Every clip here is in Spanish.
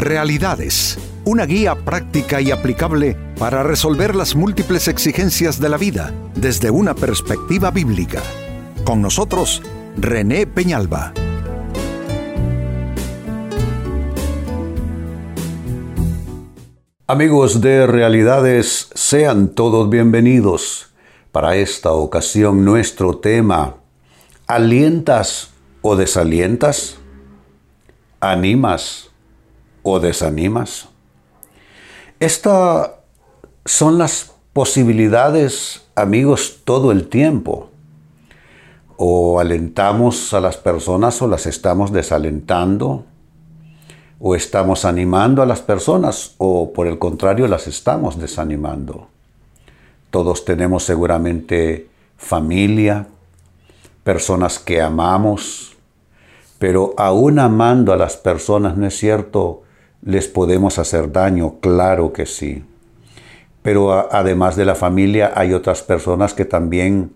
Realidades, una guía práctica y aplicable para resolver las múltiples exigencias de la vida desde una perspectiva bíblica. Con nosotros, René Peñalba. Amigos de Realidades, sean todos bienvenidos. Para esta ocasión nuestro tema, ¿alientas o desalientas? ¿Animas o desanimas? Estas son las posibilidades, amigos, todo el tiempo. O alentamos a las personas o las estamos desalentando. O estamos animando a las personas o por el contrario las estamos desanimando. Todos tenemos seguramente familia, personas que amamos, pero aún amando a las personas, ¿no es cierto? Les podemos hacer daño, claro que sí. Pero además de la familia hay otras personas que también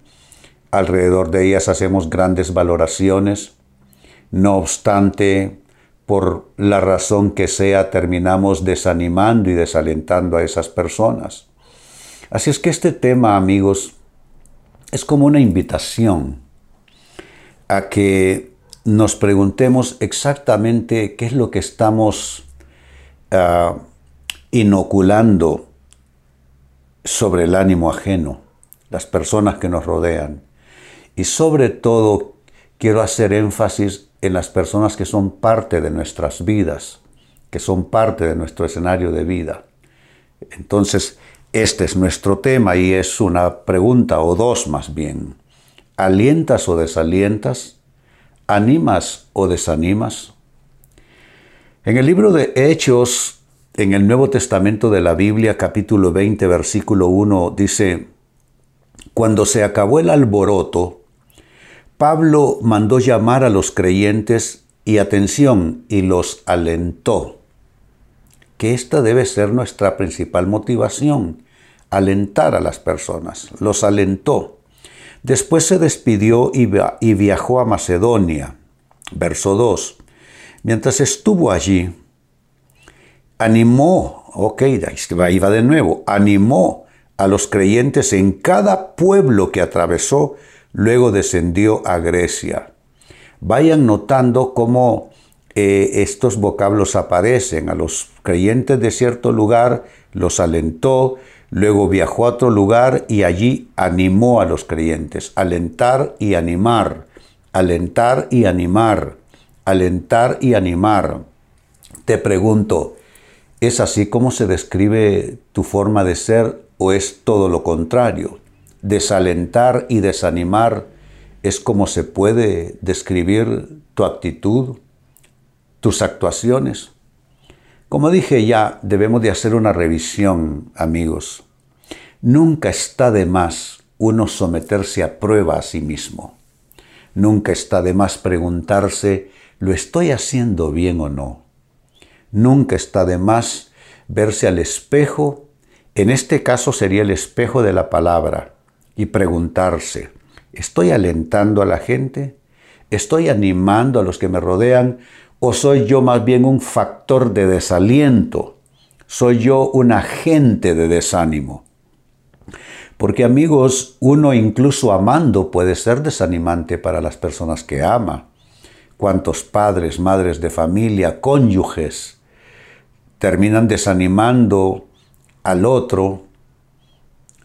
alrededor de ellas hacemos grandes valoraciones. No obstante, por la razón que sea, terminamos desanimando y desalentando a esas personas. Así es que este tema, amigos, es como una invitación a que nos preguntemos exactamente qué es lo que estamos uh, inoculando sobre el ánimo ajeno, las personas que nos rodean. Y sobre todo quiero hacer énfasis en las personas que son parte de nuestras vidas, que son parte de nuestro escenario de vida. Entonces, este es nuestro tema y es una pregunta o dos más bien. ¿Alientas o desalientas? ¿Animas o desanimas? En el libro de Hechos, en el Nuevo Testamento de la Biblia, capítulo 20, versículo 1, dice, Cuando se acabó el alboroto, Pablo mandó llamar a los creyentes y atención, y los alentó. Que esta debe ser nuestra principal motivación, alentar a las personas. Los alentó. Después se despidió y viajó a Macedonia. Verso 2. Mientras estuvo allí, animó, ok, iba de nuevo, animó a los creyentes en cada pueblo que atravesó, luego descendió a Grecia. Vayan notando cómo eh, estos vocablos aparecen. A los creyentes de cierto lugar los alentó, Luego viajó a otro lugar y allí animó a los creyentes. Alentar y animar. Alentar y animar. Alentar y animar. Te pregunto, ¿es así como se describe tu forma de ser o es todo lo contrario? Desalentar y desanimar es como se puede describir tu actitud, tus actuaciones. Como dije ya, debemos de hacer una revisión, amigos. Nunca está de más uno someterse a prueba a sí mismo. Nunca está de más preguntarse, ¿lo estoy haciendo bien o no? Nunca está de más verse al espejo, en este caso sería el espejo de la palabra, y preguntarse, ¿estoy alentando a la gente? ¿Estoy animando a los que me rodean? ¿O soy yo más bien un factor de desaliento? ¿Soy yo un agente de desánimo? Porque amigos, uno incluso amando puede ser desanimante para las personas que ama. ¿Cuántos padres, madres de familia, cónyuges terminan desanimando al otro,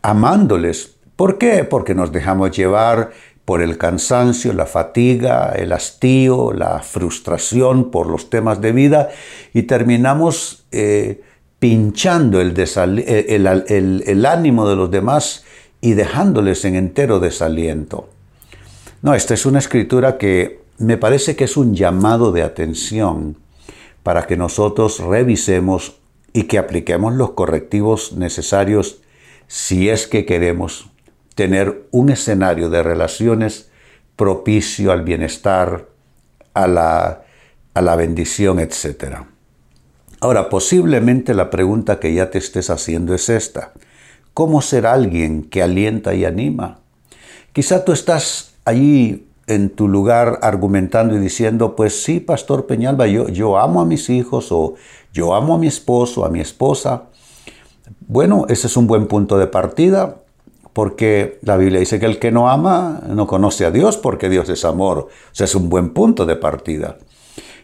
amándoles? ¿Por qué? Porque nos dejamos llevar por el cansancio, la fatiga, el hastío, la frustración por los temas de vida y terminamos eh, pinchando el, el, ánimo de los demás y dejándoles en entero desaliento. No, esta es una escritura que me parece que es un llamado de atención para que nosotros revisemos y que apliquemos los correctivos necesarios si es que queremos tener un escenario de relaciones propicio al bienestar, a la, a la bendición, etc. Ahora, posiblemente la pregunta que ya te estés haciendo es esta. ¿Cómo ser alguien que alienta y anima? Quizá tú estás allí en tu lugar argumentando y diciendo, pues sí, Pastor Peñalba, yo, yo amo a mis hijos o yo amo a mi esposo, a mi esposa. Bueno, ese es un buen punto de partida porque la Biblia dice que el que no ama no conoce a Dios porque Dios es amor. O sea, es un buen punto de partida.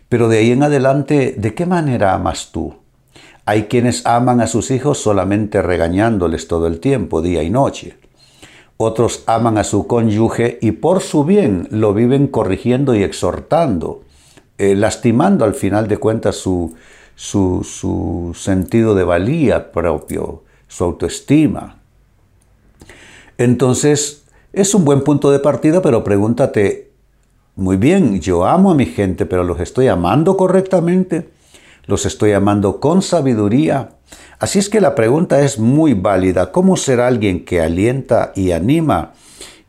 Pero de ahí en adelante, ¿de qué manera amas tú? Hay quienes aman a sus hijos solamente regañándoles todo el tiempo, día y noche. Otros aman a su cónyuge y por su bien lo viven corrigiendo y exhortando, eh, lastimando al final de cuentas su, su, su sentido de valía propio, su autoestima. Entonces, es un buen punto de partida, pero pregúntate, muy bien, yo amo a mi gente, pero los estoy amando correctamente, los estoy amando con sabiduría. Así es que la pregunta es muy válida. ¿Cómo ser alguien que alienta y anima?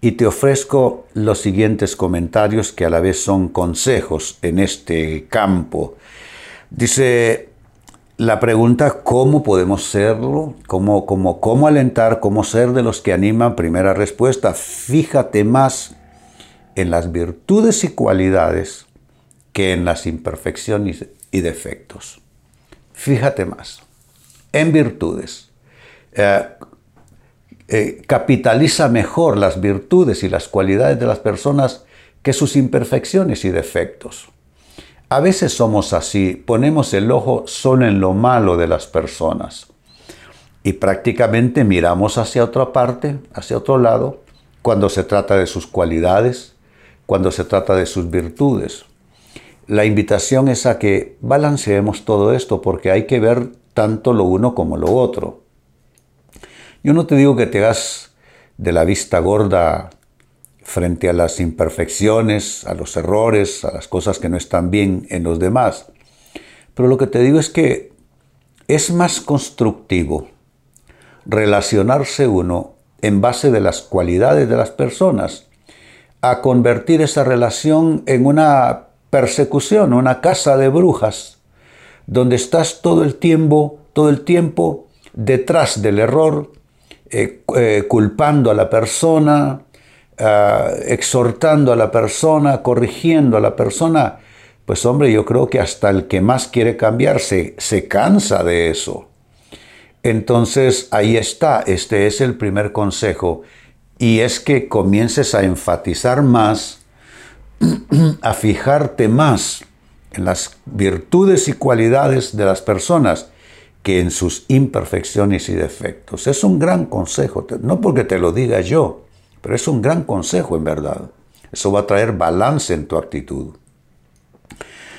Y te ofrezco los siguientes comentarios que a la vez son consejos en este campo. Dice la pregunta, ¿cómo podemos serlo? ¿Cómo, cómo, cómo alentar? ¿Cómo ser de los que animan? Primera respuesta, fíjate más en las virtudes y cualidades que en las imperfecciones y defectos. Fíjate más en virtudes. Eh, eh, capitaliza mejor las virtudes y las cualidades de las personas que sus imperfecciones y defectos. A veces somos así, ponemos el ojo solo en lo malo de las personas y prácticamente miramos hacia otra parte, hacia otro lado, cuando se trata de sus cualidades, cuando se trata de sus virtudes. La invitación es a que balanceemos todo esto porque hay que ver tanto lo uno como lo otro. Yo no te digo que te hagas de la vista gorda frente a las imperfecciones, a los errores, a las cosas que no están bien en los demás. Pero lo que te digo es que es más constructivo relacionarse uno en base de las cualidades de las personas a convertir esa relación en una persecución, una casa de brujas, donde estás todo el tiempo, todo el tiempo detrás del error, eh, eh, culpando a la persona, Ah, exhortando a la persona, corrigiendo a la persona, pues hombre, yo creo que hasta el que más quiere cambiarse se cansa de eso. Entonces ahí está, este es el primer consejo, y es que comiences a enfatizar más, a fijarte más en las virtudes y cualidades de las personas que en sus imperfecciones y defectos. Es un gran consejo, no porque te lo diga yo, pero es un gran consejo en verdad. Eso va a traer balance en tu actitud.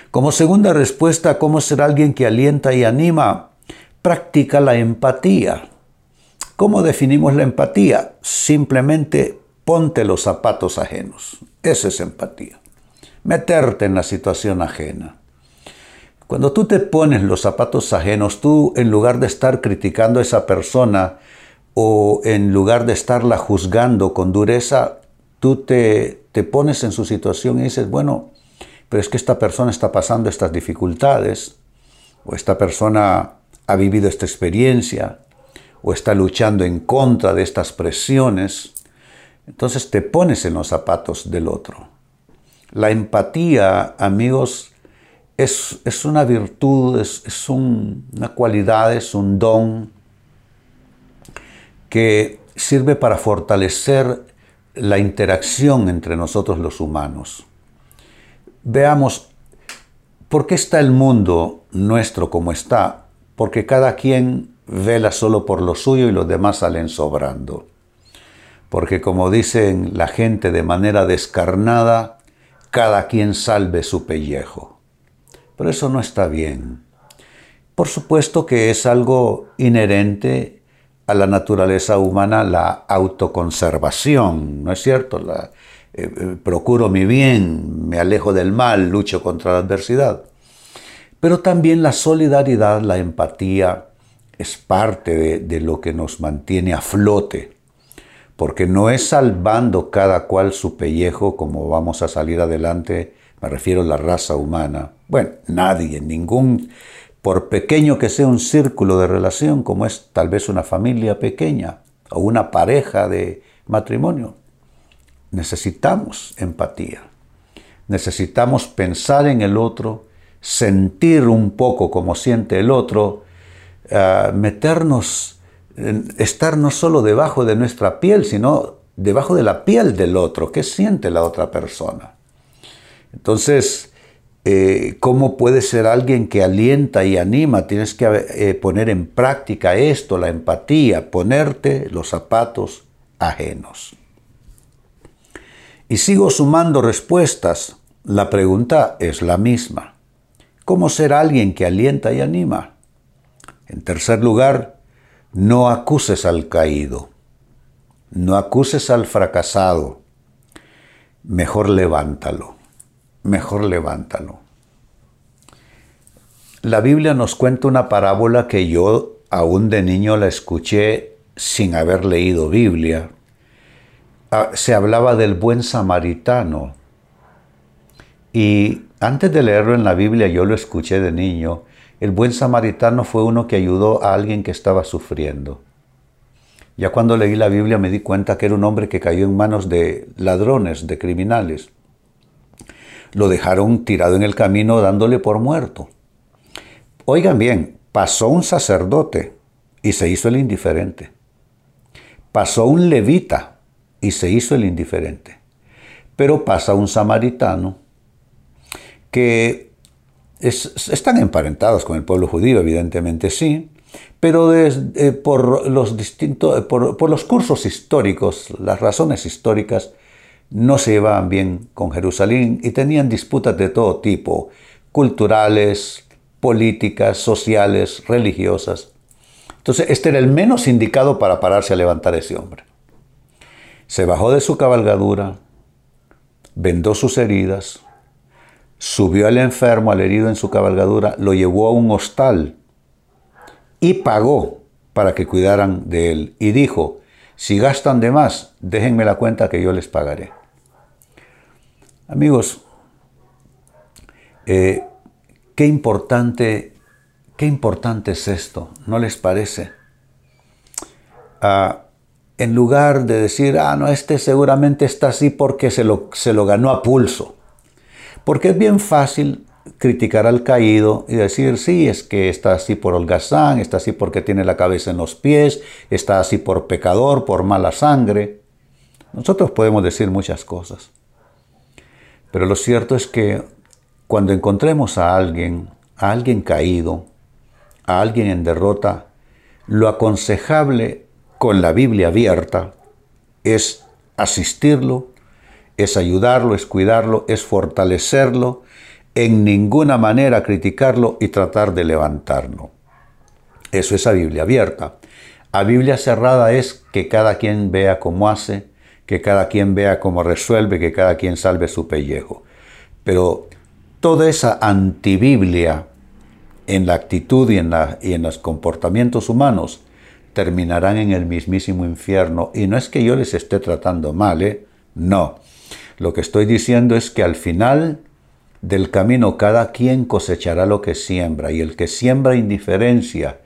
Como segunda respuesta, ¿cómo ser alguien que alienta y anima? Practica la empatía. ¿Cómo definimos la empatía? Simplemente ponte los zapatos ajenos. Esa es empatía. Meterte en la situación ajena. Cuando tú te pones los zapatos ajenos, tú en lugar de estar criticando a esa persona, o en lugar de estarla juzgando con dureza, tú te, te pones en su situación y dices, bueno, pero es que esta persona está pasando estas dificultades, o esta persona ha vivido esta experiencia, o está luchando en contra de estas presiones, entonces te pones en los zapatos del otro. La empatía, amigos, es, es una virtud, es, es una cualidad, es un don que sirve para fortalecer la interacción entre nosotros los humanos. Veamos, ¿por qué está el mundo nuestro como está? Porque cada quien vela solo por lo suyo y los demás salen sobrando. Porque como dicen la gente de manera descarnada, cada quien salve su pellejo. Pero eso no está bien. Por supuesto que es algo inherente a la naturaleza humana la autoconservación, ¿no es cierto? La, eh, eh, procuro mi bien, me alejo del mal, lucho contra la adversidad. Pero también la solidaridad, la empatía, es parte de, de lo que nos mantiene a flote, porque no es salvando cada cual su pellejo como vamos a salir adelante, me refiero a la raza humana. Bueno, nadie, ningún por pequeño que sea un círculo de relación, como es tal vez una familia pequeña o una pareja de matrimonio, necesitamos empatía. necesitamos pensar en el otro, sentir un poco como siente el otro, ah, meternos, estar no solo debajo de nuestra piel, sino debajo de la piel del otro, qué siente la otra persona. Entonces, eh, ¿cómo puede ser alguien que alienta y anima? Tienes que eh, poner en práctica esto, la empatía, ponerte los zapatos ajenos. Y sigo sumando respuestas. La pregunta es la misma. ¿Cómo ser alguien que alienta y anima? En tercer lugar, no acuses al caído. No acuses al fracasado. Mejor levántalo. Mejor levántalo. La Biblia nos cuenta una parábola que yo aún de niño la escuché sin haber leído Biblia. Ah, se hablaba del buen samaritano. Y antes de leerlo en la Biblia, yo lo escuché de niño. El buen samaritano fue uno que ayudó a alguien que estaba sufriendo. Ya cuando leí la Biblia me di cuenta que era un hombre que cayó en manos de ladrones, de criminales. Lo dejaron tirado en el camino dándole por muerto. Oigan bien, pasó un sacerdote y se hizo el indiferente. Pasó un levita y se hizo el indiferente. Pero pasa un samaritano que están emparentados con el pueblo judío, evidentemente sí, pero eh, por, los distintos, por, los cursos históricos, las razones históricas, no se llevaban bien con Jerusalén y tenían disputas de todo tipo, culturales, políticas, sociales, religiosas. Entonces, este era el menos indicado para pararse a levantar a ese hombre. Se bajó de su cabalgadura, vendó sus heridas, subió al enfermo, al herido en su cabalgadura, lo llevó a un hostal y pagó para que cuidaran de él. Y dijo, si gastan de más, déjenme la cuenta que yo les pagaré. Amigos, eh, qué importante, qué importante es esto, ¿no les parece? Ah, en lugar de decir, ah, no, este seguramente está así porque se lo, se lo ganó a pulso. Porque es bien fácil criticar al caído y decir, sí, es que está así por holgazán, está así porque tiene la cabeza en los pies, está así por pecador, por mala sangre. Nosotros podemos decir muchas cosas. Pero lo cierto es que cuando encontremos a alguien, a alguien caído, a alguien en derrota, lo aconsejable con la Biblia abierta es asistirlo, es ayudarlo, es cuidarlo, es fortalecerlo, en ninguna manera criticarlo y tratar de levantarlo. Eso es a Biblia abierta. A Biblia cerrada es que cada quien vea cómo hace, que cada quien vea cómo resuelve, que cada quien salve su pellejo. Pero toda esa antibiblia en la actitud y en, y en los comportamientos humanos terminarán en el mismísimo infierno. Y no es que yo les esté tratando mal, ¿eh? No. Lo que estoy diciendo es que al final del camino cada quien cosechará lo que siembra. Y el que siembra indiferencia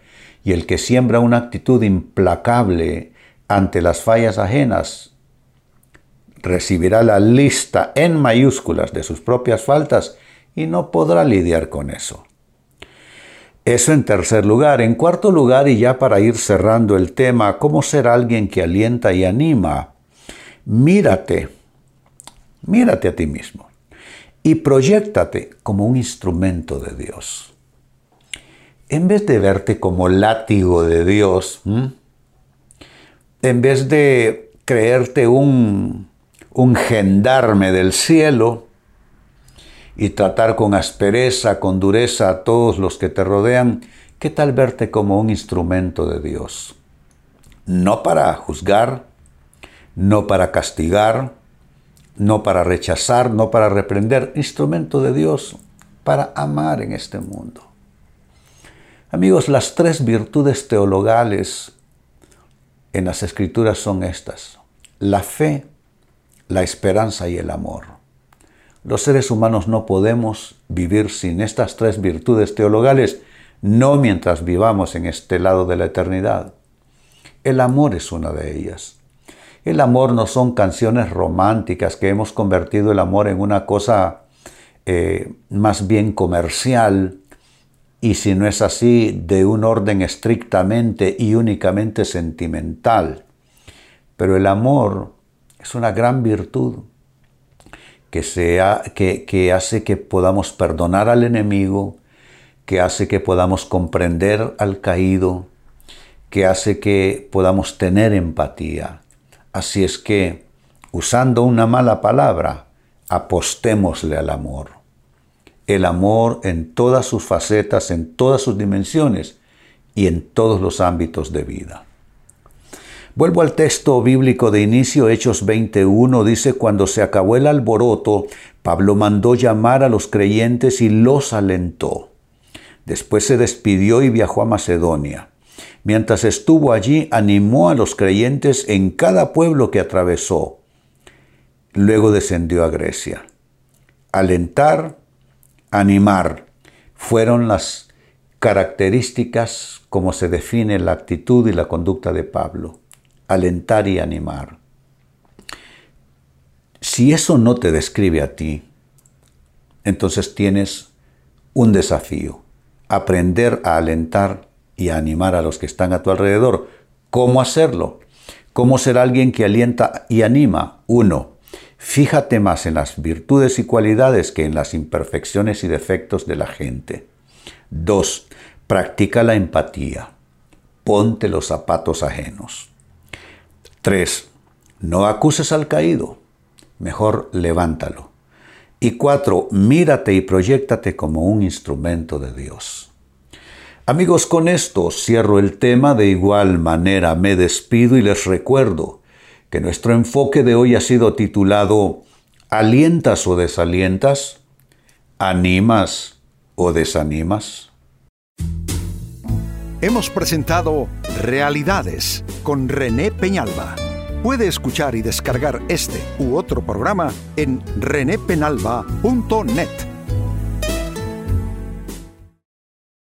y el que siembra una actitud implacable ante las fallas ajenas, recibirá la lista en mayúsculas de sus propias faltas y no podrá lidiar con eso. Eso en tercer lugar. En cuarto lugar, y ya para ir cerrando el tema, ¿cómo ser alguien que alienta y anima? Mírate, mírate a ti mismo y proyectate como un instrumento de Dios. En vez de verte como látigo de Dios, en vez de creerte un, un gendarme del cielo, y tratar con aspereza, con dureza a todos los que te rodean, ¿qué tal verte como un instrumento de Dios? No para juzgar, no para castigar, no para rechazar, no para reprender, instrumento de Dios para amar en este mundo. Amigos, las tres virtudes teologales en las escrituras son estas, la fe, la esperanza y el amor. Los seres humanos no podemos vivir sin estas tres virtudes teologales, no mientras vivamos en este lado de la eternidad. El amor es una de ellas. El amor no son canciones románticas que hemos convertido el amor en una cosa eh, más bien comercial y si no es así, de un orden estrictamente y únicamente sentimental. Pero el amor es una gran virtud que, que hace que podamos perdonar al enemigo, que hace que podamos comprender al caído, que hace que podamos tener empatía. Así es que, usando una mala palabra, apostémosle al amor el amor en todas sus facetas, en todas sus dimensiones y en todos los ámbitos de vida. Vuelvo al texto bíblico de inicio, Hechos 21, dice, cuando se acabó el alboroto, Pablo mandó llamar a los creyentes y los alentó. Después se despidió y viajó a Macedonia. Mientras estuvo allí, animó a los creyentes en cada pueblo que atravesó. Luego descendió a Grecia. Alentar, animar fueron las características como se define la actitud y la conducta de Pablo. Alentar y animar. Si eso no te describe a ti, entonces tienes un desafío. Aprender a alentar y animar a los que están a tu alrededor. ¿Cómo hacerlo? ¿Cómo ser alguien que alienta y anima? Uno, Fíjate más en las virtudes y cualidades que en las imperfecciones y defectos de la gente. 2. Practica la empatía. Ponte los zapatos ajenos. 3. No acuses al caído. Mejor levántalo. Y 4. Mírate y proyectate como un instrumento de Dios. Amigos, con esto cierro el tema. De igual manera me despido y les recuerdo que nuestro enfoque de hoy ha sido titulado ¿Alientas o desalientas? ¿Animas o desanimas? Hemos presentado Realidades con René Peñalba. Puede escuchar y descargar este u otro programa en renépenalba.net